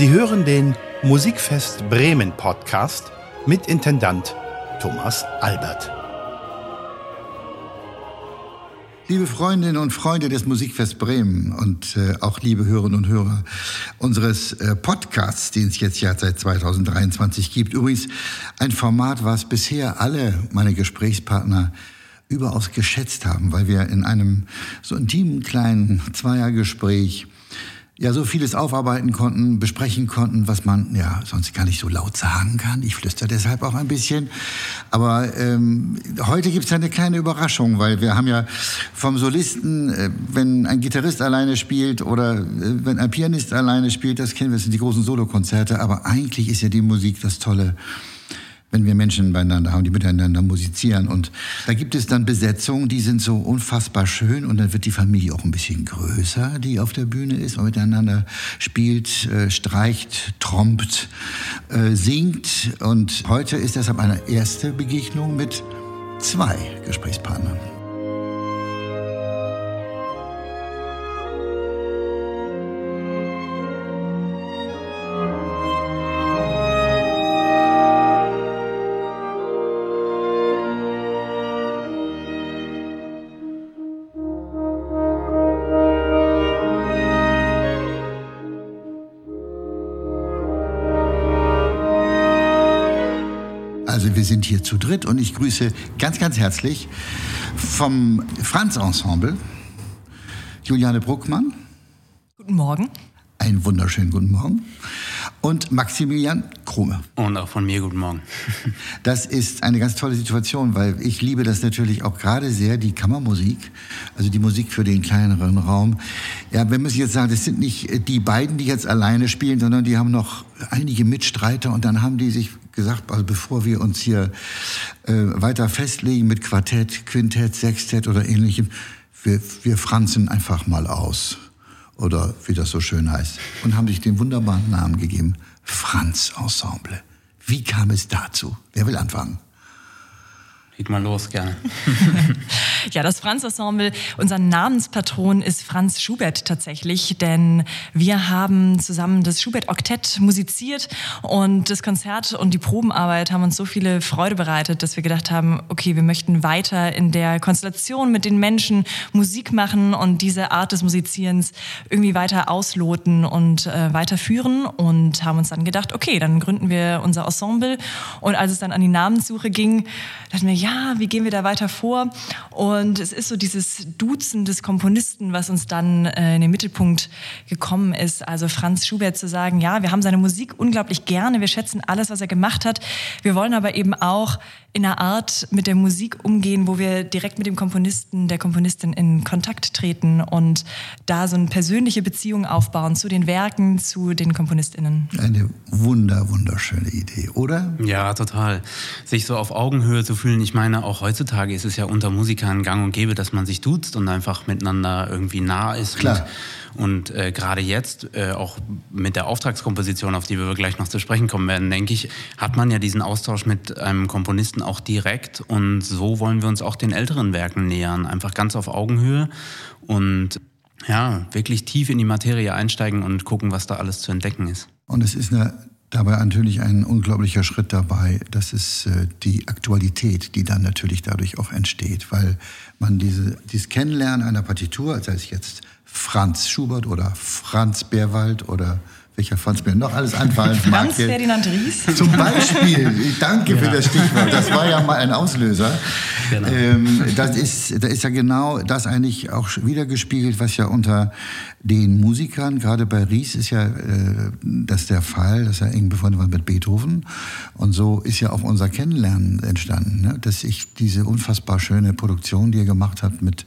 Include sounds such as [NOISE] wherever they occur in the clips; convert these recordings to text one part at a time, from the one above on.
Sie hören den Musikfest Bremen Podcast mit Intendant Thomas Albert. Liebe Freundinnen und Freunde des Musikfest Bremen und äh, auch liebe Hörerinnen und Hörer unseres äh, Podcasts, den es jetzt ja seit 2023 gibt. Übrigens ein Format, was bisher alle meine Gesprächspartner überaus geschätzt haben, weil wir in einem so intimen kleinen Zweiergespräch ja so vieles aufarbeiten konnten, besprechen konnten, was man ja sonst gar nicht so laut sagen kann. Ich flüster deshalb auch ein bisschen. Aber ähm, heute gibt es eine kleine Überraschung, weil wir haben ja vom Solisten, äh, wenn ein Gitarrist alleine spielt oder äh, wenn ein Pianist alleine spielt, das kennen wir, das sind die großen Solokonzerte. Aber eigentlich ist ja die Musik das Tolle wenn wir Menschen beieinander haben, die miteinander musizieren. Und da gibt es dann Besetzungen, die sind so unfassbar schön und dann wird die Familie auch ein bisschen größer, die auf der Bühne ist und miteinander spielt, äh, streicht, trompt, äh, singt. Und heute ist deshalb eine erste Begegnung mit zwei Gesprächspartnern. Sind hier zu dritt und ich grüße ganz, ganz herzlich vom Franz-Ensemble Juliane Bruckmann. Guten Morgen. Einen wunderschönen guten Morgen. Und Maximilian Krume. Und auch von mir guten Morgen. [LAUGHS] Das ist eine ganz tolle Situation, weil ich liebe das natürlich auch gerade sehr, die Kammermusik, also die Musik für den kleineren Raum. Ja, wir müssen jetzt sagen, das sind nicht die beiden, die jetzt alleine spielen, sondern die haben noch einige Mitstreiter und dann haben die sich gesagt, also bevor wir uns hier äh, weiter festlegen mit Quartett, Quintett, Sextett oder ähnlichem, wir, wir franzen einfach mal aus. Oder wie das so schön heißt. Und haben sich den wunderbaren Namen gegeben, Franz Ensemble. Wie kam es dazu? Wer will anfangen? Leg mal los, gerne. [LAUGHS] ja, das Franz-Ensemble, unser Namenspatron ist Franz Schubert tatsächlich, denn wir haben zusammen das Schubert-Oktett musiziert und das Konzert und die Probenarbeit haben uns so viele Freude bereitet, dass wir gedacht haben, okay, wir möchten weiter in der Konstellation mit den Menschen Musik machen und diese Art des Musizierens irgendwie weiter ausloten und äh, weiterführen und haben uns dann gedacht, okay, dann gründen wir unser Ensemble und als es dann an die Namenssuche ging, dachten wir, ja, ja, wie gehen wir da weiter vor? Und es ist so dieses Duzen des Komponisten, was uns dann äh, in den Mittelpunkt gekommen ist. Also Franz Schubert zu sagen, ja, wir haben seine Musik unglaublich gerne, wir schätzen alles, was er gemacht hat. Wir wollen aber eben auch in einer Art mit der Musik umgehen, wo wir direkt mit dem Komponisten, der Komponistin in Kontakt treten und da so eine persönliche Beziehung aufbauen zu den Werken, zu den KomponistInnen. Eine wunder, wunderschöne Idee, oder? Ja, total. Sich so auf Augenhöhe zu fühlen. Ich meine, auch heutzutage ist es ja unter Musikern gang und gäbe, dass man sich duzt und einfach miteinander irgendwie nah ist. Klar. Und und äh, gerade jetzt, äh, auch mit der Auftragskomposition, auf die wir gleich noch zu sprechen kommen werden, denke ich, hat man ja diesen Austausch mit einem Komponisten auch direkt. Und so wollen wir uns auch den älteren Werken nähern. Einfach ganz auf Augenhöhe und ja, wirklich tief in die Materie einsteigen und gucken, was da alles zu entdecken ist. Und es ist eine dabei natürlich ein unglaublicher Schritt dabei. Das ist äh, die Aktualität, die dann natürlich dadurch auch entsteht, weil man diese, dieses Kennenlernen einer Partitur, sei es jetzt Franz Schubert oder Franz Beerwald oder welcher Franz mir noch alles einfallen Franz mag. Ferdinand Ries. Zum Beispiel. Danke ja. für das Stichwort. Das war ja mal ein Auslöser. Genau. Ähm, das ist, da ist ja genau das eigentlich auch wiedergespiegelt, was ja unter den Musikern, gerade bei Ries ist ja äh, das der Fall, dass er eng befreundet war mit Beethoven. Und so ist ja auch unser Kennenlernen entstanden, ne? dass ich diese unfassbar schöne Produktion, die er gemacht hat mit,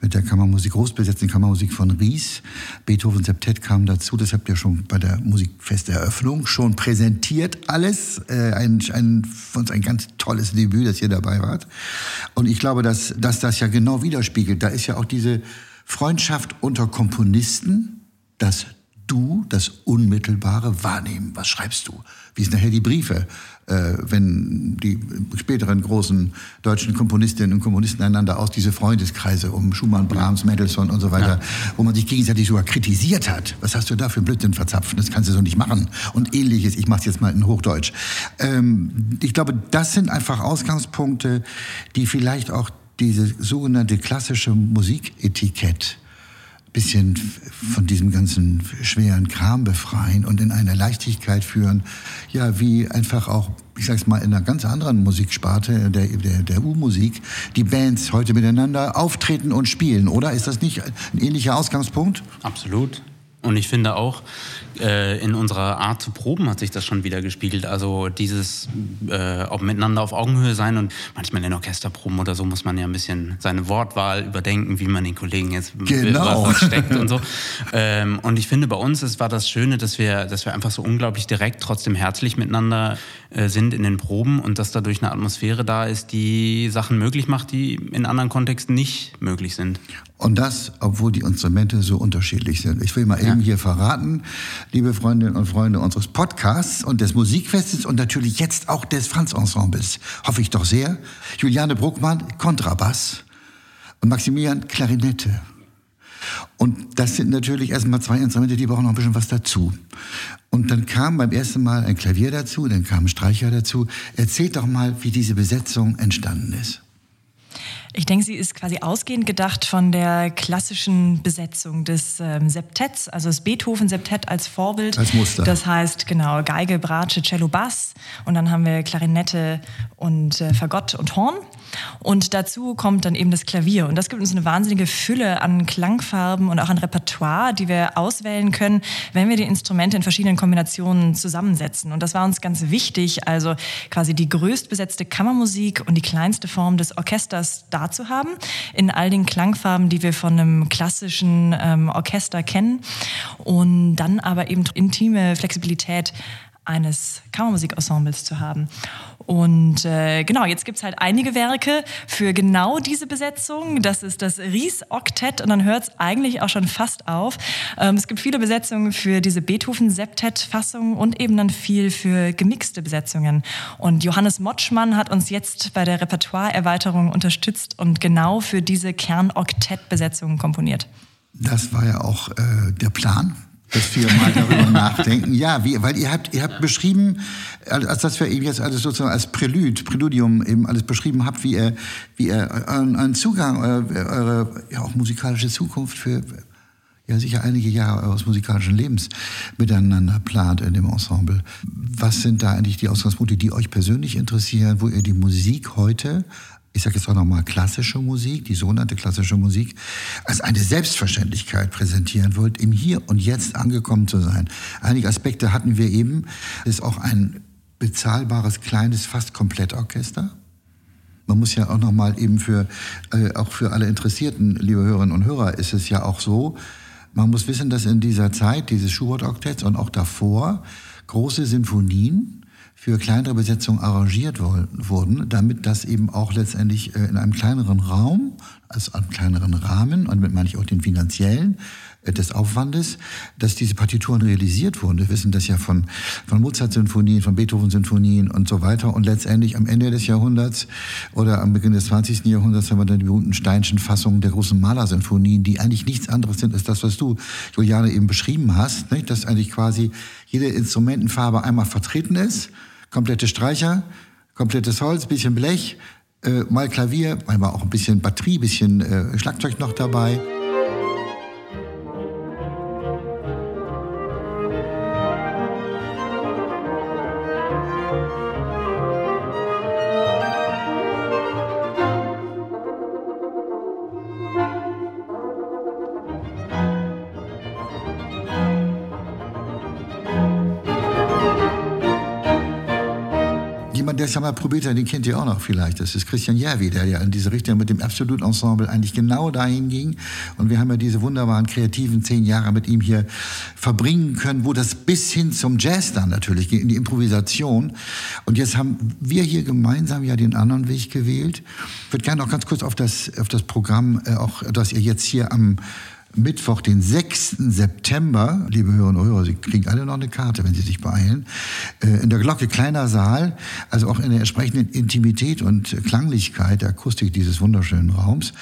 mit der Kammermusik, großbesetzten Kammermusik von Ries, Beethoven Septett kam dazu, das habt ihr schon bei der Musikfesteröffnung schon präsentiert, alles. Äh, ein, ein, uns ein ganz tolles Debüt, das ihr dabei wart. Und ich glaube, dass, dass das ja genau widerspiegelt. Da ist ja auch diese Freundschaft unter Komponisten, das du das Unmittelbare wahrnehmen. Was schreibst du? Wie sind nachher die Briefe, äh, wenn die späteren großen deutschen Komponistinnen und Komponisten einander aus diese Freundeskreise um Schumann, Brahms, Mendelssohn und so weiter, ja. wo man sich gegenseitig sogar kritisiert hat. Was hast du da für Blödsinn verzapfen? Das kannst du so nicht machen. Und ähnliches. Ich mache es jetzt mal in Hochdeutsch. Ähm, ich glaube, das sind einfach Ausgangspunkte, die vielleicht auch diese sogenannte klassische Musiketikett bisschen von diesem ganzen schweren Kram befreien und in eine Leichtigkeit führen, ja, wie einfach auch, ich sag's mal, in einer ganz anderen Musiksparte, der, der, der U-Musik, die Bands heute miteinander auftreten und spielen, oder? Ist das nicht ein ähnlicher Ausgangspunkt? Absolut. Und ich finde auch, äh, in unserer Art zu proben hat sich das schon wieder gespiegelt. Also dieses äh, auch miteinander auf Augenhöhe sein und manchmal in Orchesterproben oder so muss man ja ein bisschen seine Wortwahl überdenken, wie man den Kollegen jetzt genau. was steckt und so. [LAUGHS] Ähm, und ich finde, bei uns es war das Schöne, dass wir, dass wir einfach so unglaublich direkt, trotzdem herzlich miteinander äh, sind in den Proben und dass dadurch eine Atmosphäre da ist, die Sachen möglich macht, die in anderen Kontexten nicht möglich sind. Und das, obwohl die Instrumente so unterschiedlich sind. Ich will mal ja. eben hier verraten, liebe Freundinnen und Freunde unseres Podcasts und des Musikfestes und natürlich jetzt auch des Franz-Ensembles, hoffe ich doch sehr. Juliane Bruckmann, Kontrabass und Maximilian Klarinette. Und das sind natürlich erstmal zwei Instrumente, die brauchen noch ein bisschen was dazu. Und dann kam beim ersten Mal ein Klavier dazu, dann kam ein Streicher dazu. Erzählt doch mal, wie diese Besetzung entstanden ist. Ich denke, sie ist quasi ausgehend gedacht von der klassischen Besetzung des ähm, Septetts, also das Beethoven-Septett als Vorbild. Als Muster. Das heißt, genau, Geige, Bratsche, Cello, Bass und dann haben wir Klarinette und äh, Fagott und Horn. Und dazu kommt dann eben das Klavier. Und das gibt uns eine wahnsinnige Fülle an Klangfarben und auch an Repertoire, die wir auswählen können, wenn wir die Instrumente in verschiedenen Kombinationen zusammensetzen. Und das war uns ganz wichtig, also quasi die größtbesetzte Kammermusik und die kleinste Form des Orchesters da zu haben, in all den Klangfarben, die wir von einem klassischen ähm, Orchester kennen. Und dann aber eben intime Flexibilität eines Kammermusikensembles zu haben. Und äh, genau, jetzt gibt's halt einige Werke für genau diese Besetzung. Das ist das Ries-Oktett und dann hört's eigentlich auch schon fast auf. Ähm, es gibt viele Besetzungen für diese Beethoven-Septett-Fassung und eben dann viel für gemixte Besetzungen. Und Johannes Motschmann hat uns jetzt bei der Repertoire-Erweiterung unterstützt und genau für diese Kern-Oktett-Besetzung komponiert. Das war ja auch äh, der Plan dass wir mal darüber nachdenken. Ja, wie, weil ihr habt, ihr habt beschrieben, als dass wir eben jetzt alles sozusagen als Prälud, Präludium eben alles beschrieben habt, wie ihr, wie ihr einen Zugang, eure, eure ja, auch musikalische Zukunft für ja sicher einige Jahre eures musikalischen Lebens miteinander plant in dem Ensemble. Was sind da eigentlich die Ausgangspunkte, die euch persönlich interessieren, wo ihr die Musik heute ich sage jetzt auch nochmal klassische Musik, die sogenannte klassische Musik, als eine Selbstverständlichkeit präsentieren wollt, im Hier und Jetzt angekommen zu sein. Einige Aspekte hatten wir eben. Es ist auch ein bezahlbares, kleines, fast Komplettorchester. Man muss ja auch nochmal eben für, äh, auch für alle Interessierten, liebe Hörerinnen und Hörer, ist es ja auch so, man muss wissen, dass in dieser Zeit dieses Schubert-Oktetts und auch davor große Sinfonien für kleinere Besetzungen arrangiert wurden, damit das eben auch letztendlich äh, in einem kleineren Raum, also einem kleineren Rahmen, und damit meine ich auch den finanziellen, äh, des Aufwandes, dass diese Partituren realisiert wurden. Wir wissen das ja von, von Mozart-Sinfonien, von Beethoven-Sinfonien und so weiter. Und letztendlich am Ende des Jahrhunderts oder am Beginn des 20. Jahrhunderts haben wir dann die berühmten Steinschen Fassungen der großen Malersinfonien, die eigentlich nichts anderes sind als das, was du, Juliane, eben beschrieben hast, nicht? dass eigentlich quasi jede Instrumentenfarbe einmal vertreten ist komplette Streicher, komplettes Holz, bisschen Blech, äh, mal Klavier, manchmal auch ein bisschen Batterie, bisschen äh, Schlagzeug noch dabei. Der es ja mal probiert den kennt ihr auch noch vielleicht. Das ist Christian Järvi, der ja in diese Richtung mit dem Absolut-Ensemble eigentlich genau dahin ging. Und wir haben ja diese wunderbaren kreativen zehn Jahre mit ihm hier verbringen können, wo das bis hin zum Jazz dann natürlich geht, in die Improvisation. Und jetzt haben wir hier gemeinsam ja den anderen Weg gewählt. Ich würde gerne auch ganz kurz auf das, auf das Programm, äh, auch das ihr jetzt hier am Mittwoch, den 6. September, liebe Hörerinnen und Hörer, Sie kriegen alle noch eine Karte, wenn Sie sich beeilen, äh, in der Glocke kleiner Saal, also auch in der entsprechenden Intimität und Klanglichkeit, der Akustik dieses wunderschönen Raums,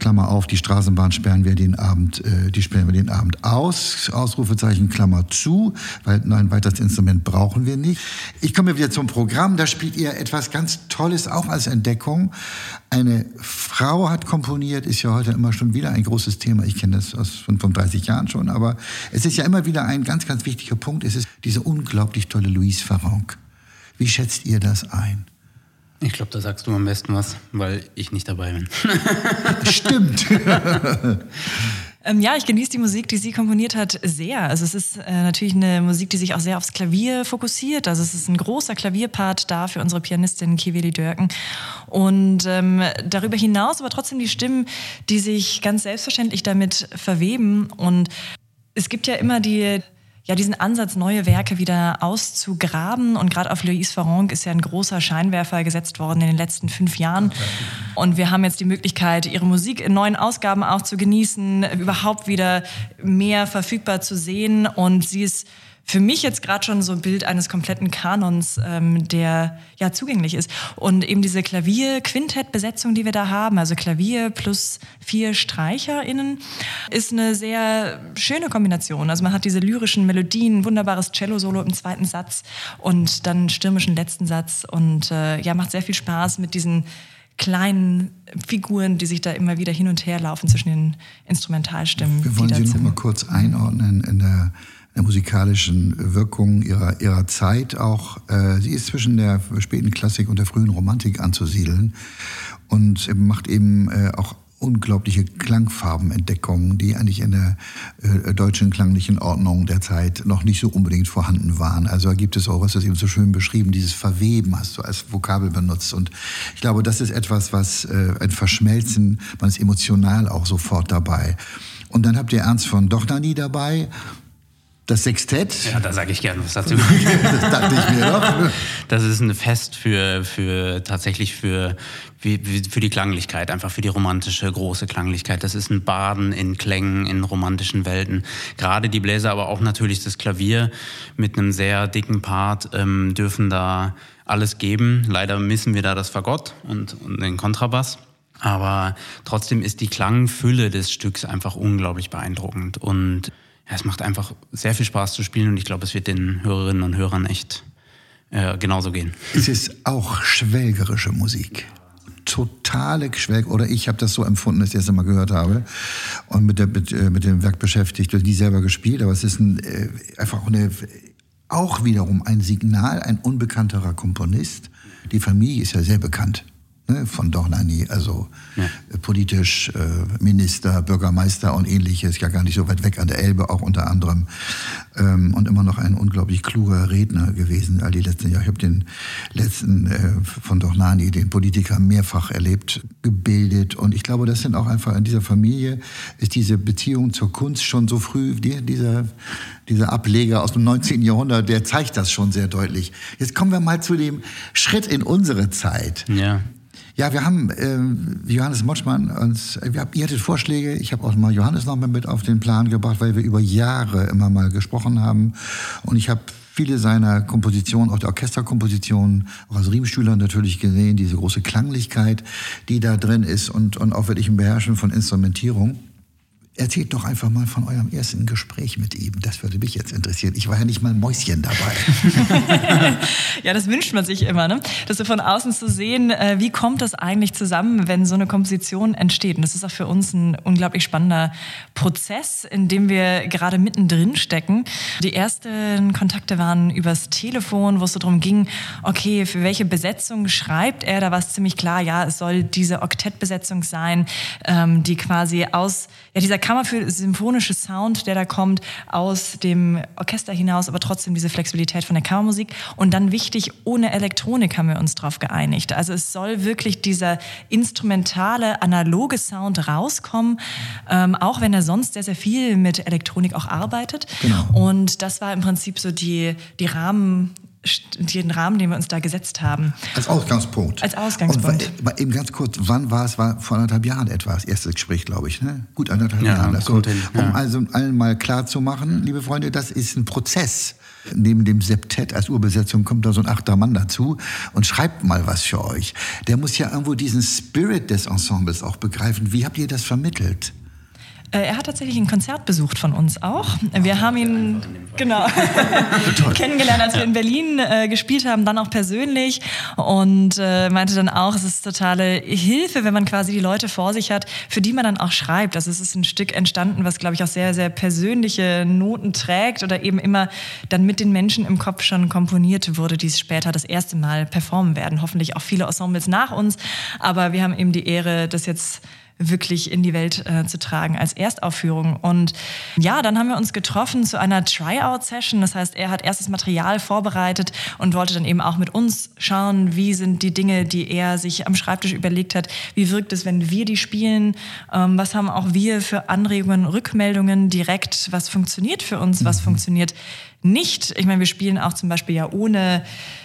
Klammer auf, die Straßenbahn sperren wir den Abend, äh, die sperren wir den Abend aus, Ausrufezeichen Klammer zu, weil ein weiteres Instrument brauchen wir nicht. Ich komme wieder zum Programm, da spielt ihr etwas ganz Tolles, auch als Entdeckung. Eine Frau hat komponiert, ist ja heute immer schon wieder ein großes Thema. Ich kenne das aus 35 Jahren schon, aber es ist ja immer wieder ein ganz, ganz wichtiger Punkt. Es ist diese unglaublich tolle Louise Farronc. Wie schätzt ihr das ein? Ich glaube, da sagst du am besten was, weil ich nicht dabei bin. [LAUGHS] Stimmt. [LAUGHS] Ähm, ja, ich genieße die Musik, die sie komponiert hat, sehr. Also es ist äh, natürlich eine Musik, die sich auch sehr aufs Klavier fokussiert. Also es ist ein großer Klavierpart da für unsere Pianistin Kiveli Dörken. Und ähm, darüber hinaus aber trotzdem die Stimmen, die sich ganz selbstverständlich damit verweben. Und es gibt ja immer die ja, diesen Ansatz, neue Werke wieder auszugraben. Und gerade auf Louise Farronc ist ja ein großer Scheinwerfer gesetzt worden in den letzten fünf Jahren. Und wir haben jetzt die Möglichkeit, ihre Musik in neuen Ausgaben auch zu genießen, überhaupt wieder mehr verfügbar zu sehen. Und sie ist für mich jetzt gerade schon so ein Bild eines kompletten Kanons, ähm, der ja zugänglich ist. Und eben diese Klavier-Quintett-Besetzung, die wir da haben, also Klavier plus vier StreicherInnen, ist eine sehr schöne Kombination. Also man hat diese lyrischen Melodien, wunderbares Cello-Solo im zweiten Satz und dann stürmischen letzten Satz und äh, ja, macht sehr viel Spaß mit diesen kleinen Figuren, die sich da immer wieder hin und her laufen zwischen den Instrumentalstimmen. Wir wollen sie noch mal kurz einordnen in der der musikalischen Wirkung ihrer, ihrer Zeit auch. Äh, sie ist zwischen der späten Klassik und der frühen Romantik anzusiedeln und macht eben äh, auch unglaubliche Klangfarbenentdeckungen, die eigentlich in der äh, deutschen klanglichen Ordnung der Zeit noch nicht so unbedingt vorhanden waren. Also da gibt es auch, was das eben so schön beschrieben, dieses Verweben hast du als Vokabel benutzt. Und ich glaube, das ist etwas, was ein Verschmelzen, man ist emotional auch sofort dabei. Und dann habt ihr Ernst von Dochnani dabei, das Sextett. Ja, da sage ich gerne was dazu. [LAUGHS] das dachte ich mir doch. Das ist ein Fest für, für tatsächlich für, für die Klanglichkeit, einfach für die romantische, große Klanglichkeit. Das ist ein Baden in Klängen, in romantischen Welten. Gerade die Bläser, aber auch natürlich das Klavier mit einem sehr dicken Part ähm, dürfen da alles geben. Leider missen wir da das Fagott und, und den Kontrabass. Aber trotzdem ist die Klangfülle des Stücks einfach unglaublich beeindruckend. Und ja, es macht einfach sehr viel Spaß zu spielen und ich glaube, es wird den Hörerinnen und Hörern echt äh, genauso gehen. Es ist auch schwelgerische Musik. Totale Schwelg, oder ich habe das so empfunden, als ich das einmal gehört habe und mit, der, mit, äh, mit dem Werk beschäftigt, nie selber gespielt, aber es ist ein, äh, einfach eine, auch wiederum ein Signal, ein unbekannterer Komponist. Die Familie ist ja sehr bekannt ne, von Dornani, also ja. Äh, politisch äh, Minister, Bürgermeister und ähnliches, ja gar nicht so weit weg an der Elbe auch unter anderem ähm, und immer noch ein unglaublich kluger Redner gewesen all die letzten Jahre. Ich habe den letzten äh, von Dornani, den Politiker, mehrfach erlebt, gebildet und ich glaube, das sind auch einfach in dieser Familie ist diese Beziehung zur Kunst schon so früh, die, dieser dieser Ableger aus dem 19. Jahrhundert, der zeigt das schon sehr deutlich. Jetzt kommen wir mal zu dem Schritt in unsere Zeit. Ja. Ja, wir haben äh, Johannes Motschmann uns, wir, ihr hattet Vorschläge, ich habe auch mal Johannes noch mal mit auf den Plan gebracht, weil wir über Jahre immer mal gesprochen haben und ich habe viele seiner Kompositionen, auch der Orchesterkompositionen, auch als Riemschüler natürlich gesehen, diese große Klanglichkeit, die da drin ist und, und auch wirklich ein Beherrschen von Instrumentierung. Erzählt doch einfach mal von eurem ersten Gespräch mit ihm. Das würde mich jetzt interessieren. Ich war ja nicht mal ein Mäuschen dabei. [LAUGHS] ja, das wünscht man sich immer, ne? Das so von außen zu sehen, äh, wie kommt das eigentlich zusammen, wenn so eine Komposition entsteht. Und das ist auch für uns ein unglaublich spannender Prozess, in dem wir gerade mittendrin stecken. Die ersten Kontakte waren übers Telefon, wo es so darum ging, okay, für welche Besetzung schreibt er? Da war es ziemlich klar, ja, es soll diese Oktettbesetzung sein, ähm, die quasi aus ja, dieser Kammer für symphonische Sound, der da kommt aus dem Orchester hinaus, aber trotzdem diese Flexibilität von der Kammermusik. Und dann wichtig, ohne Elektronik haben wir uns darauf geeinigt. Also es soll wirklich dieser instrumentale, analoge Sound rauskommen, ähm, auch wenn er sonst sehr, sehr viel mit Elektronik auch arbeitet. Genau. Und das war im Prinzip so die, die Rahmen den Rahmen, den wir uns da gesetzt haben. Als Ausgangspunkt. Als Ausgangspunkt. Und eben ganz kurz, wann war es? War vor anderthalb Jahren etwa das erste Gespräch, glaube ich, ne? Gut anderthalb ja, Jahren. Also, hin, ja. Um also allen mal klar zu machen, liebe Freunde, das ist ein Prozess. Neben dem Septett als Urbesetzung kommt da so ein achter Mann dazu und schreibt mal was für euch. Der muss ja irgendwo diesen Spirit des Ensembles auch begreifen. Wie habt ihr das vermittelt? Äh, er hat tatsächlich ein Konzert besucht von uns auch. Wir haben ihn genau [LAUGHS] kennengelernt, als wir in Berlin äh, gespielt haben, dann auch persönlich und äh, meinte dann auch, es ist totale Hilfe, wenn man quasi die Leute vor sich hat, für die man dann auch schreibt. Also es ist ein Stück entstanden, was glaube ich auch sehr sehr persönliche Noten trägt oder eben immer dann mit den Menschen im Kopf schon komponiert wurde, die es später das erste Mal performen werden. Hoffentlich auch viele Ensembles nach uns, aber wir haben eben die Ehre, das jetzt wirklich in die Welt äh, zu tragen als Erstaufführung. Und ja, dann haben wir uns getroffen zu einer Tryout-Session. Das heißt, er hat erstes Material vorbereitet und wollte dann eben auch mit uns schauen, wie sind die Dinge, die er sich am Schreibtisch überlegt hat, wie wirkt es, wenn wir die spielen, ähm, was haben auch wir für Anregungen, Rückmeldungen direkt, was funktioniert für uns, was funktioniert nicht. Ich meine, wir spielen auch zum Beispiel ja ohne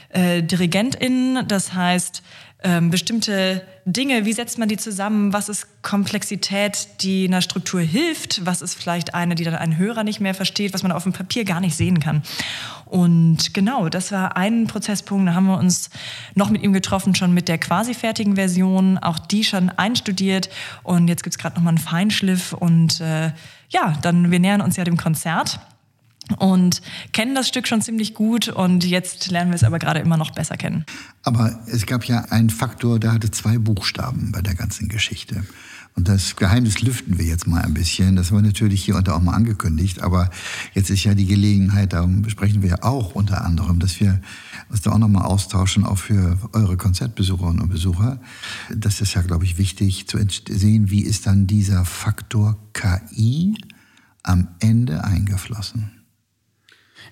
äh, DirigentInnen. Das heißt, ähm, bestimmte Dinge, wie setzt man die zusammen, was ist Komplexität, die einer Struktur hilft, was ist vielleicht eine, die dann ein Hörer nicht mehr versteht, was man auf dem Papier gar nicht sehen kann. Und genau, das war ein Prozesspunkt, da haben wir uns noch mit ihm getroffen, schon mit der quasi fertigen Version, auch die schon einstudiert. Und jetzt gibt es gerade nochmal einen Feinschliff. Und äh, ja, dann, wir nähern uns ja dem Konzert und kennen das Stück schon ziemlich gut und jetzt lernen wir es aber gerade immer noch besser kennen. Aber es gab ja einen Faktor, der hatte zwei Buchstaben bei der ganzen Geschichte. Und das Geheimnis lüften wir jetzt mal ein bisschen. Das war natürlich hier und da auch mal angekündigt, aber jetzt ist ja die Gelegenheit, darum besprechen wir ja auch unter anderem, dass wir uns da auch nochmal austauschen, auch für eure Konzertbesucherinnen und Besucher. Das ist ja, glaube ich, wichtig zu sehen, wie ist dann dieser Faktor KI am Ende eingeflossen.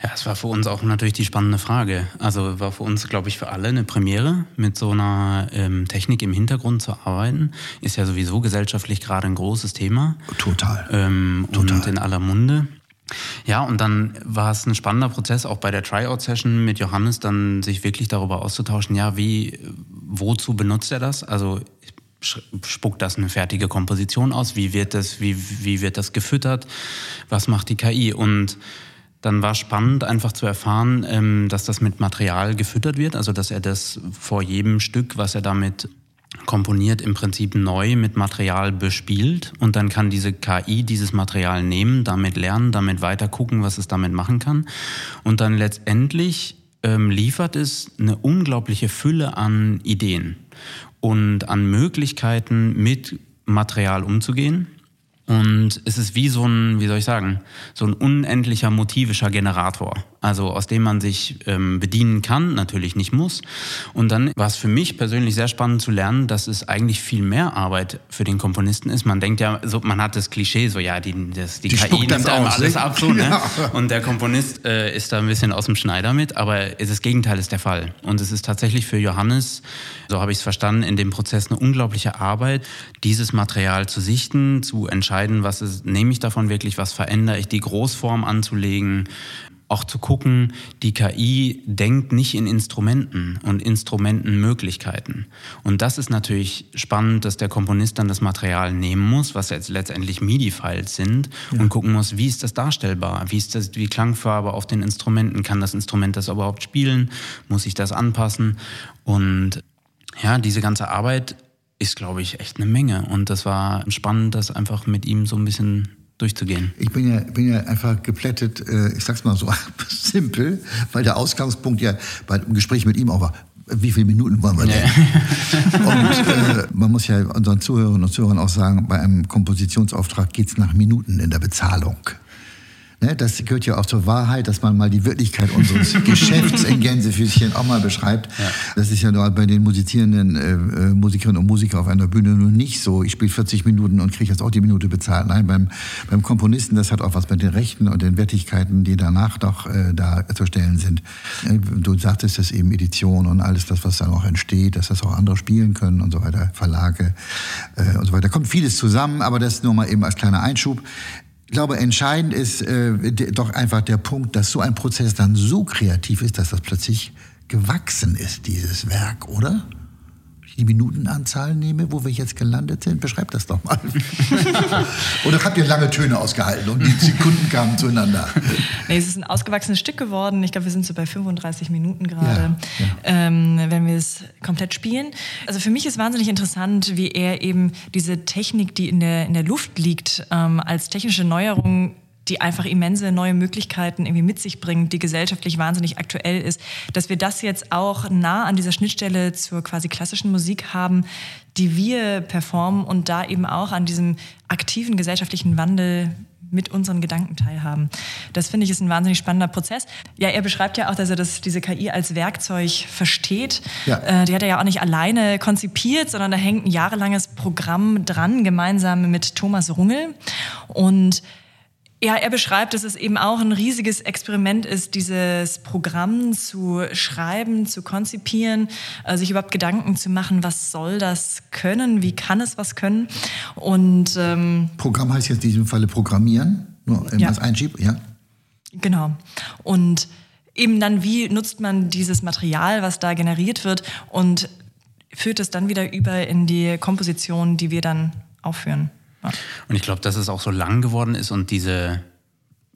Ja, es war für uns auch natürlich die spannende Frage. Also war für uns, glaube ich, für alle eine Premiere, mit so einer ähm, Technik im Hintergrund zu arbeiten. Ist ja sowieso gesellschaftlich gerade ein großes Thema. Total. Ähm, Total. Und in aller Munde. Ja, und dann war es ein spannender Prozess, auch bei der Tryout-Session mit Johannes, dann sich wirklich darüber auszutauschen, ja, wie, wozu benutzt er das? Also spuckt das eine fertige Komposition aus? Wie wird das, wie, wie wird das gefüttert? Was macht die KI? Und dann war spannend einfach zu erfahren, ähm, dass das mit Material gefüttert wird, also dass er das vor jedem Stück, was er damit komponiert, im Prinzip neu mit Material bespielt. Und dann kann diese KI dieses Material nehmen, damit lernen, damit weiter gucken, was es damit machen kann. Und dann letztendlich ähm, liefert es eine unglaubliche Fülle an Ideen und an Möglichkeiten mit Material umzugehen und es ist wie so ein, wie soll ich sagen, so ein unendlicher motivischer Generator also aus dem man sich ähm, bedienen kann, natürlich nicht muss. Und dann war es für mich persönlich sehr spannend zu lernen, dass es eigentlich viel mehr Arbeit für den Komponisten ist. Man denkt ja, so, man hat das Klischee, so ja, die, das, die, die KI nimmt einem alles ab, so, ne? Ja. Und der Komponist äh, ist da ein bisschen aus dem Schneider mit, aber das Gegenteil ist der Fall. Und es ist tatsächlich für Johannes, so habe ich es verstanden, in dem Prozess eine unglaubliche Arbeit, dieses Material zu sichten, zu entscheiden, was ist, nehme ich davon wirklich, was verändere ich, die Großform anzulegen, auch zu gucken, die KI denkt nicht in Instrumenten und Instrumentenmöglichkeiten. Und das ist natürlich spannend, dass der Komponist dann das Material nehmen muss, was jetzt letztendlich MIDI-Files sind, ja. und gucken muss, wie ist das darstellbar? Wie ist das die Klangfarbe auf den Instrumenten? Kann das Instrument das überhaupt spielen? Muss ich das anpassen? Und ja, diese ganze Arbeit ist, glaube ich, echt eine Menge. Und das war spannend, das einfach mit ihm so ein bisschen durchzugehen? Ich bin ja, bin ja einfach geplättet, äh, ich sag's mal so [LAUGHS] simpel, weil der Ausgangspunkt ja beim Gespräch mit ihm auch war, wie viele Minuten wollen wir denn? Ja. [LAUGHS] Und äh, man muss ja unseren Zuhörerinnen und Zuhörern auch sagen, bei einem Kompositionsauftrag geht es nach Minuten in der Bezahlung. Ne, das gehört ja auch zur Wahrheit, dass man mal die Wirklichkeit unseres [LAUGHS] Geschäfts in Gänsefüßchen auch mal beschreibt. Ja. Das ist ja nur bei den musizierenden äh, äh, Musikerinnen und Musikern auf einer Bühne nur nicht so. Ich spiele 40 Minuten und kriege jetzt auch die Minute bezahlt. Nein, beim, beim Komponisten, das hat auch was mit den Rechten und den Wertigkeiten, die danach doch äh, da zu stellen sind. Äh, du sagtest das eben, Edition und alles das, was dann auch entsteht, dass das auch andere spielen können und so weiter, Verlage äh, und so weiter. Da kommt vieles zusammen, aber das nur mal eben als kleiner Einschub Ich glaube, entscheidend ist äh, doch einfach der Punkt, dass so ein Prozess dann so kreativ ist, dass das plötzlich gewachsen ist, dieses Werk, oder? Die Minutenanzahl nehme, wo wir jetzt gelandet sind? Beschreib das doch mal. [LAUGHS] Oder habt ihr lange Töne ausgehalten und die Sekunden kamen zueinander? Nee, es ist ein ausgewachsenes Stück geworden. Ich glaube, wir sind so bei 35 Minuten gerade, ja, ja. ähm, wenn wir es komplett spielen. Also für mich ist wahnsinnig interessant, wie er eben diese Technik, die in der, in der Luft liegt, ähm, als technische Neuerung die einfach immense neue Möglichkeiten irgendwie mit sich bringt, die gesellschaftlich wahnsinnig aktuell ist, dass wir das jetzt auch nah an dieser Schnittstelle zur quasi klassischen Musik haben, die wir performen und da eben auch an diesem aktiven gesellschaftlichen Wandel mit unseren Gedanken teilhaben. Das finde ich ist ein wahnsinnig spannender Prozess. Ja, er beschreibt ja auch, dass er das, diese KI als Werkzeug versteht. Ja. Äh, die hat er ja auch nicht alleine konzipiert, sondern da hängt ein jahrelanges Programm dran, gemeinsam mit Thomas Rungel. Und ja, er beschreibt, dass es eben auch ein riesiges Experiment ist, dieses Programm zu schreiben, zu konzipieren, äh, sich überhaupt Gedanken zu machen, was soll das können, wie kann es was können. Und ähm, Programm heißt jetzt in diesem Falle Programmieren, nur ja. als Einschieb, ja. Genau. Und eben dann, wie nutzt man dieses Material, was da generiert wird und führt es dann wieder über in die Komposition, die wir dann aufführen. Und ich glaube, dass es auch so lang geworden ist und diese,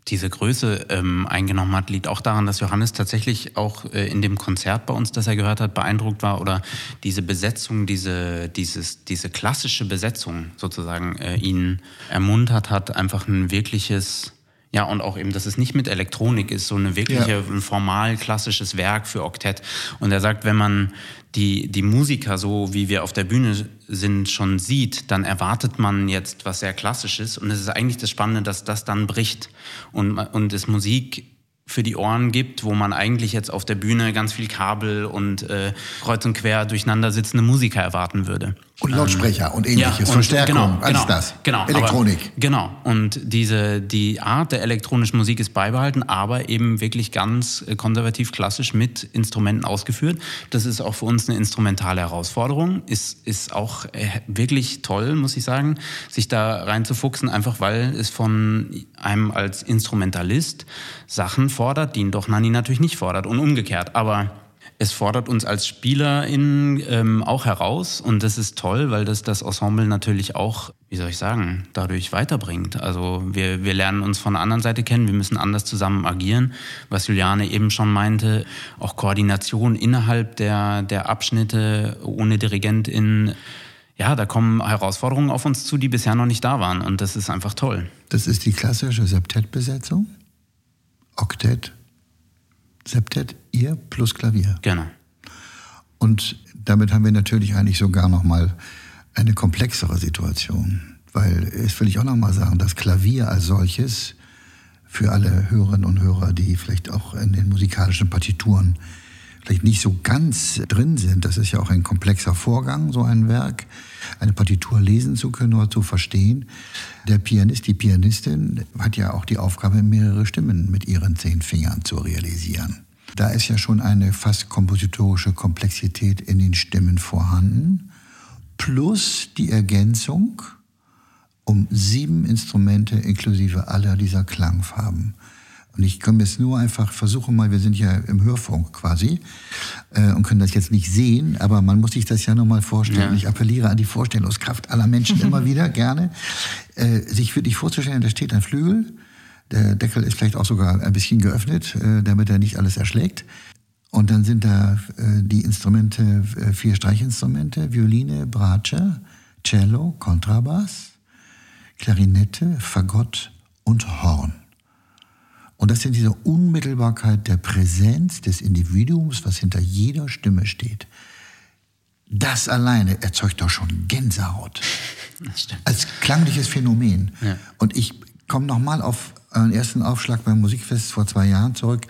diese Größe ähm, eingenommen hat, liegt auch daran, dass Johannes tatsächlich auch äh, in dem Konzert bei uns, das er gehört hat, beeindruckt war oder diese Besetzung, diese, dieses, diese klassische Besetzung sozusagen äh, ihn ermuntert hat, einfach ein wirkliches ja, und auch eben, dass es nicht mit Elektronik ist, so eine wirkliche, ja. ein formal klassisches Werk für Oktett. Und er sagt, wenn man die, die Musiker, so wie wir auf der Bühne sind, schon sieht, dann erwartet man jetzt was sehr Klassisches. Und es ist eigentlich das Spannende, dass das dann bricht und, und es Musik für die Ohren gibt, wo man eigentlich jetzt auf der Bühne ganz viel Kabel und äh, kreuz und quer durcheinander sitzende Musiker erwarten würde. Und Lautsprecher ähm, und ähnliches, ja, und Verstärkung, genau, alles genau, das. Genau, Elektronik. Aber, genau. Und diese, die Art der elektronischen Musik ist beibehalten, aber eben wirklich ganz konservativ klassisch mit Instrumenten ausgeführt. Das ist auch für uns eine instrumentale Herausforderung. Ist, ist auch äh, wirklich toll, muss ich sagen, sich da reinzufuchsen, einfach weil es von einem als Instrumentalist Sachen fordert, die ihn doch Nani natürlich nicht fordert und umgekehrt. Aber es fordert uns als SpielerInnen ähm, auch heraus und das ist toll, weil das das Ensemble natürlich auch, wie soll ich sagen, dadurch weiterbringt. Also wir, wir lernen uns von der anderen Seite kennen, wir müssen anders zusammen agieren. Was Juliane eben schon meinte, auch Koordination innerhalb der, der Abschnitte ohne DirigentIn. Ja, da kommen Herausforderungen auf uns zu, die bisher noch nicht da waren und das ist einfach toll. Das ist die klassische Septettbesetzung? Oktett, Septett, ihr plus Klavier. Genau. Und damit haben wir natürlich eigentlich sogar noch mal eine komplexere Situation, weil es will ich auch noch mal sagen, das Klavier als solches für alle Hörerinnen und Hörer, die vielleicht auch in den musikalischen Partituren vielleicht nicht so ganz drin sind. Das ist ja auch ein komplexer Vorgang, so ein Werk, eine Partitur lesen zu können oder zu verstehen. Der Pianist, die Pianistin hat ja auch die Aufgabe, mehrere Stimmen mit ihren zehn Fingern zu realisieren. Da ist ja schon eine fast kompositorische Komplexität in den Stimmen vorhanden, plus die Ergänzung um sieben Instrumente inklusive aller dieser Klangfarben. Und ich kann jetzt nur einfach versuchen mal, wir sind ja im Hörfunk quasi äh, und können das jetzt nicht sehen, aber man muss sich das ja nochmal vorstellen. Ja. Ich appelliere an die Vorstellungskraft aller Menschen immer [LAUGHS] wieder gerne, äh, sich wirklich vorzustellen, da steht ein Flügel, der Deckel ist vielleicht auch sogar ein bisschen geöffnet, äh, damit er nicht alles erschlägt. Und dann sind da äh, die Instrumente, äh, vier Streichinstrumente, Violine, Bratsche, Cello, Kontrabass, Klarinette, Fagott und Horn. Und das in dieser Unmittelbarkeit der Präsenz des Individuums, was hinter jeder Stimme steht. Das alleine erzeugt doch schon Gänsehaut. Als klangliches Phänomen. Ja. Und ich komme nochmal auf einen ersten Aufschlag beim Musikfest vor zwei Jahren zurück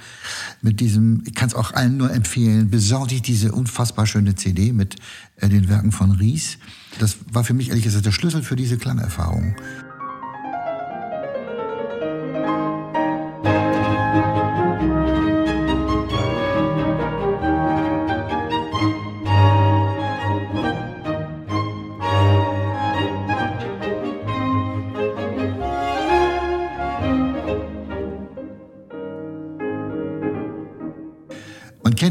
mit diesem, ich kann es auch allen nur empfehlen, besorgt ich diese unfassbar schöne CD mit äh, den Werken von Ries. Das war für mich ehrlich gesagt der Schlüssel für diese Klangerfahrung.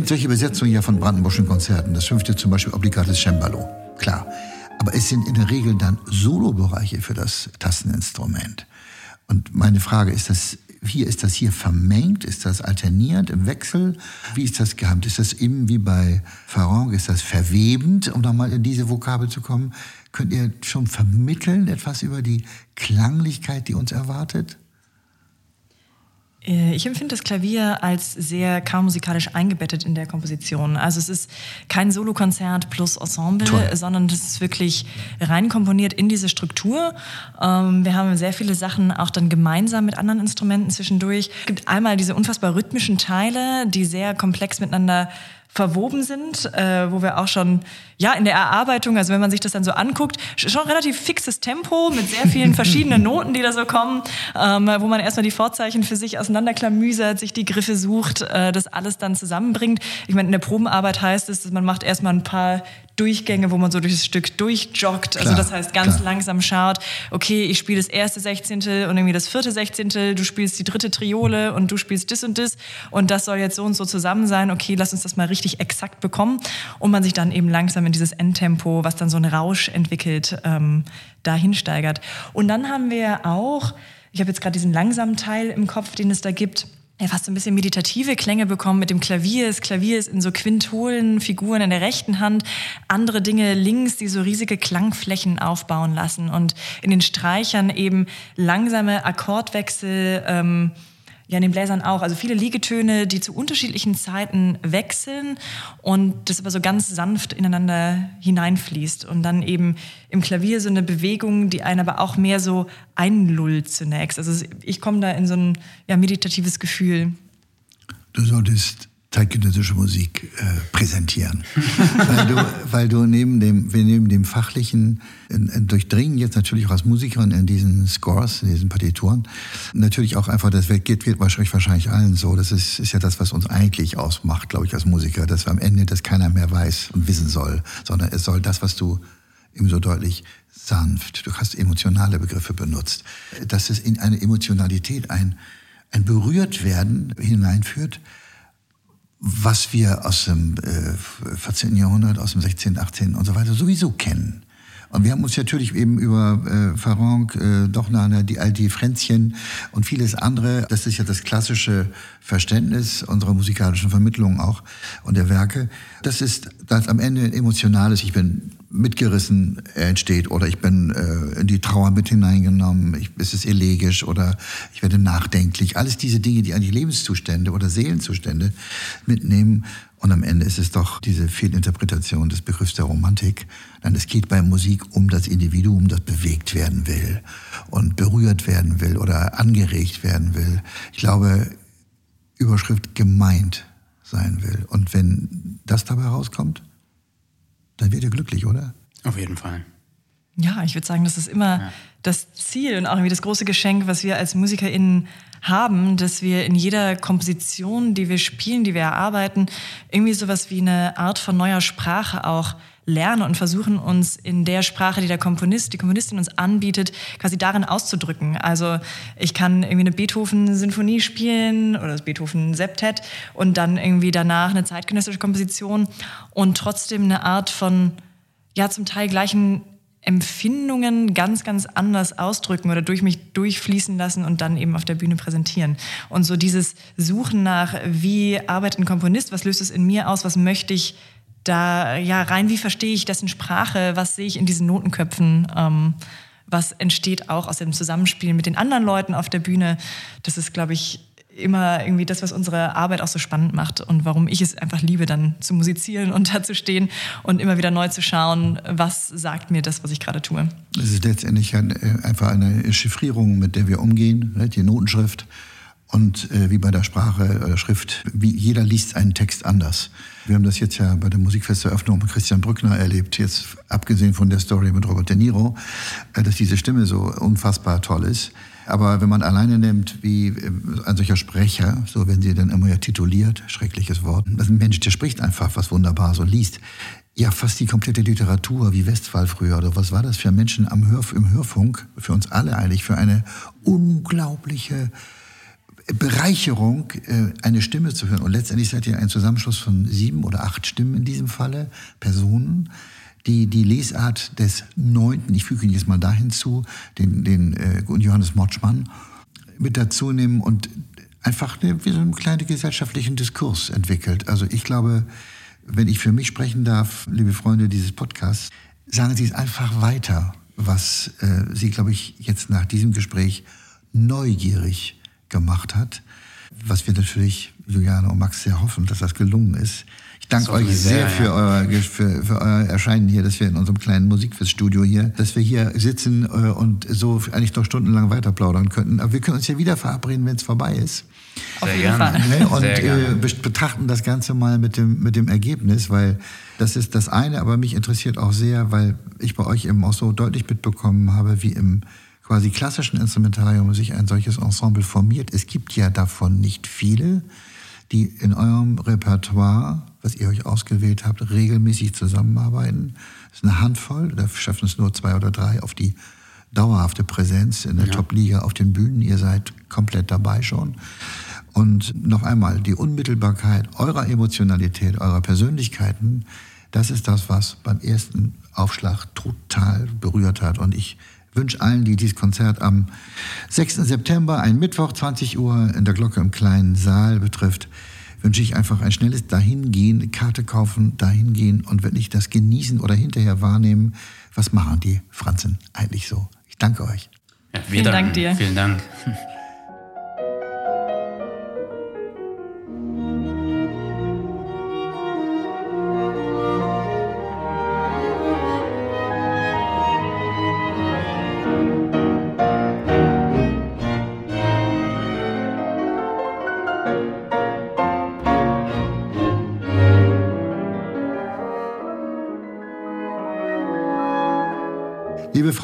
Solche Besetzungen ja von Brandenburgischen Konzerten. Das fünfte zum Beispiel obligates Cembalo. Klar. Aber es sind in der Regel dann Solobereiche für das Tasteninstrument. Und meine Frage, ist das hier, ist das hier vermengt? Ist das alternierend im Wechsel? Wie ist das gehabt? Ist das eben wie bei Farang? Ist das verwebend, um nochmal in diese Vokabel zu kommen? Könnt ihr schon vermitteln etwas über die Klanglichkeit, die uns erwartet? Äh, ich empfinde das Klavier als sehr musikalisch eingebettet in der Komposition. Also es ist kein Solokonzert plus Ensemble, Toll. sondern das ist wirklich rein komponiert in diese Struktur. Ähm, wir haben sehr viele Sachen auch dann gemeinsam mit anderen Instrumenten zwischendurch. Es gibt einmal diese unfassbar rhythmischen Teile, die sehr komplex miteinander verwoben sind, äh, wo wir auch schon ja in der Erarbeitung, also wenn man sich das dann so anguckt, schon relativ fixes Tempo mit sehr vielen [LAUGHS] verschiedenen Noten, die da so kommen, ähm, wo man erstmal die Vorzeichen für sich auseinanderklamüsert, sich die Griffe sucht, äh, das alles dann zusammenbringt. Ich meine, in der Probenarbeit heißt es, man macht erstmal ein paar Durchgänge, wo man so durch das Stück durchjoggt. Also das heißt ganz klar. langsam schaut, okay, ich spiele das erste Sechzehntel und irgendwie das vierte Sechzehntel, du spielst die dritte Triole und du spielst das und das und das soll jetzt so und so zusammen sein. Okay, lass uns das mal richtig exakt bekommen und man sich dann eben langsam in dieses Endtempo, was dann so einen Rausch entwickelt, ähm, dahin steigert. Und dann haben wir auch, ich habe jetzt gerade diesen langsamen Teil im Kopf, den es da gibt, ja, fast so ein bisschen meditative Klänge bekommen mit dem Klavier. Das Klavier ist in so quintolen Figuren in der rechten Hand, andere Dinge links, die so riesige Klangflächen aufbauen lassen und in den Streichern eben langsame Akkordwechsel, ähm, ja, in den Bläsern auch. Also viele Liegetöne, die zu unterschiedlichen Zeiten wechseln und das aber so ganz sanft ineinander hineinfließt. Und dann eben im Klavier so eine Bewegung, die einen aber auch mehr so einlullt zunächst. Also ich komme da in so ein ja, meditatives Gefühl. Du solltest zeitgenössische Musik äh, präsentieren. [LAUGHS] weil, du, weil du neben dem, wir neben dem fachlichen äh, durchdringen jetzt natürlich auch als Musikerin in diesen Scores, in diesen Partituren, natürlich auch einfach, das geht, wird wahrscheinlich, wahrscheinlich allen so. Das ist, ist ja das, was uns eigentlich ausmacht, glaube ich, als Musiker, dass wir am Ende das keiner mehr weiß und wissen soll, sondern es soll das, was du eben so deutlich sanft, du hast emotionale Begriffe benutzt, dass es in eine Emotionalität ein, ein Berührtwerden hineinführt, was wir aus dem äh, 14. Jahrhundert, aus dem 16., 18. und so weiter sowieso kennen. Und wir haben uns natürlich eben über äh, Farang, äh, Dochnana, die, all die Fränzchen und vieles andere, das ist ja das klassische Verständnis unserer musikalischen Vermittlung auch und der Werke. Das ist das am Ende ein emotionales, ich bin mitgerissen entsteht oder ich bin äh, in die Trauer mit hineingenommen, ich, es ist elegisch oder ich werde nachdenklich. Alles diese Dinge, die die Lebenszustände oder Seelenzustände mitnehmen. Und am Ende ist es doch diese Fehlinterpretation des Begriffs der Romantik. Nein, es geht bei Musik um das Individuum, das bewegt werden will und berührt werden will oder angeregt werden will. Ich glaube, Überschrift gemeint sein will. Und wenn das dabei rauskommt, dann wird ihr glücklich, oder? Auf jeden Fall. Ja, ich würde sagen, das ist immer ja. das Ziel und auch irgendwie das große Geschenk, was wir als MusikerInnen haben, dass wir in jeder Komposition, die wir spielen, die wir erarbeiten, irgendwie sowas wie eine Art von neuer Sprache auch lernen und versuchen uns in der Sprache, die der Komponist, die Komponistin uns anbietet, quasi darin auszudrücken. Also ich kann irgendwie eine Beethoven-Sinfonie spielen oder das Beethoven-Septett und dann irgendwie danach eine zeitgenössische Komposition und trotzdem eine Art von, ja, zum Teil gleichen Empfindungen ganz, ganz anders ausdrücken oder durch mich durchfließen lassen und dann eben auf der Bühne präsentieren. Und so dieses Suchen nach, wie arbeitet ein Komponist, was löst es in mir aus, was möchte ich da ja rein, wie verstehe ich dessen Sprache, was sehe ich in diesen Notenköpfen, ähm, was entsteht auch aus dem Zusammenspiel mit den anderen Leuten auf der Bühne. Das ist, glaube ich, immer irgendwie das, was unsere Arbeit auch so spannend macht und warum ich es einfach liebe, dann zu musizieren und [LAUGHS] da zu stehen und immer wieder neu zu schauen, was sagt mir das, was ich gerade tue. Es ist letztendlich äh, einfach eine Chiffrierung, mit der wir umgehen, ne, die Notenschrift. Und äh, wie bei der Sprache oder Schrift, wie jeder liest einen Text anders. Wir haben das jetzt ja bei der Musikfesteröffnung mit Christian Brückner erlebt, jetzt abgesehen von der Story mit Robert De Niro, äh, dass diese Stimme so unfassbar toll ist. Aber wenn man alleine nimmt, wie äh, ein solcher Sprecher, so werden sie dann immer ja tituliert, schreckliches Wort, das ist ein Mensch, der spricht einfach was wunderbar so liest. Ja, fast die komplette Literatur, wie Westphal früher, oder was war das für Menschen am Hörf im Hörfunk, für uns alle eigentlich, für eine unglaubliche Bereicherung, äh, eine Stimme zu hören. Und letztendlich seid ihr ein Zusammenschluss von sieben oder acht Stimmen in diesem Falle, Personen, die die Lesart des Neunten, ich füge ihn jetzt mal dahin zu, den, den äh, Johannes Motschmann, mit dazu nehmen und einfach wie so einen kleinen gesellschaftlichen Diskurs entwickelt. Also ich glaube, wenn ich für mich sprechen darf, liebe Freunde dieses Podcasts, sagen Sie es einfach weiter, was äh, Sie, glaube ich, jetzt nach diesem Gespräch neugierig gemacht hat. Was wir natürlich, Juliane und Max, sehr hoffen, dass das gelungen ist. Ich danke euch sehr, sehr für, ja. euer, für, für, euer Erscheinen hier, dass wir in unserem kleinen Musikfeststudio hier, dass wir hier sitzen äh, und so eigentlich noch stundenlang weiter plaudern könnten. Aber wir können uns ja wieder verabreden, wenn es vorbei ist. Auf jeden gerne. Fall. Ne? [LAUGHS] Und äh, betrachten das Ganze mal mit dem, mit dem Ergebnis, weil das ist das eine, aber mich interessiert auch sehr, weil ich bei euch eben auch so deutlich mitbekommen habe, wie im quasi klassischen Instrumentarium sich ein solches Ensemble formiert. Es gibt ja davon nicht viele, die in eurem Repertoire, was ihr euch ausgewählt habt, regelmäßig zusammenarbeiten. Das ist eine Handvoll, da schaffen es nur zwei oder drei auf die dauerhafte Präsenz in der ja. Top-Liga auf den Bühnen. Ihr seid komplett dabei schon. Und noch einmal, die Unmittelbarkeit eurer Emotionalität, eurer Persönlichkeiten, das ist das, was beim ersten Aufschlag total berührt hat. Und ich wünsche allen, die dieses Konzert am 6. September, ein Mittwoch, 20 Uhr in der Glocke im kleinen Saal betrifft, wünsche ich einfach ein schnelles Dahingehen, Karte kaufen, dahingehen und wirklich das genießen oder hinterher wahrnehmen. Was machen die Franzen eigentlich so? Ich danke euch. Ja, Vielen Dank dir. Vielen Dank.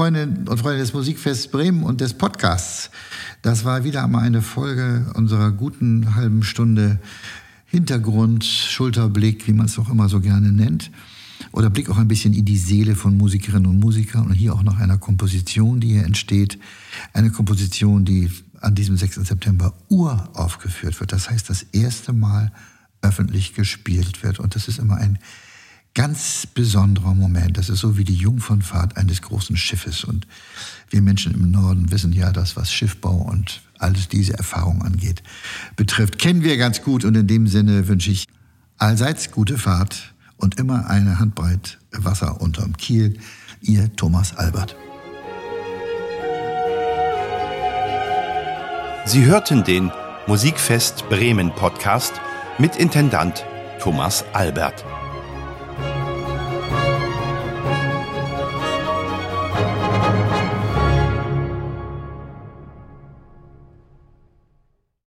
Freundinnen und Freunde des Musikfests Bremen und des Podcasts, das war wieder einmal eine Folge unserer guten halben Stunde Hintergrund, Schulterblick, wie man es auch immer so gerne nennt. Oder Blick auch ein bisschen in die Seele von Musikerinnen und Musikern und hier auch noch einer Komposition, die hier entsteht. Eine Komposition, die an diesem 6. September uraufgeführt wird. Das heißt, das erste Mal öffentlich gespielt wird. Und das ist immer ein ganz besonderer Moment. Das ist so wie die Jungfernfahrt eines großen Schiffes. Und wir Menschen im Norden wissen ja, dass was Schiffbau und alles diese Erfahrung angeht, betrifft, kennen wir ganz gut. Und in dem Sinne wünsche ich allseits gute Fahrt und immer eine Handbreit Wasser unterm Kiel. Ihr Thomas Albert. Sie hörten den Musikfest Bremen Podcast mit Intendant Thomas Albert.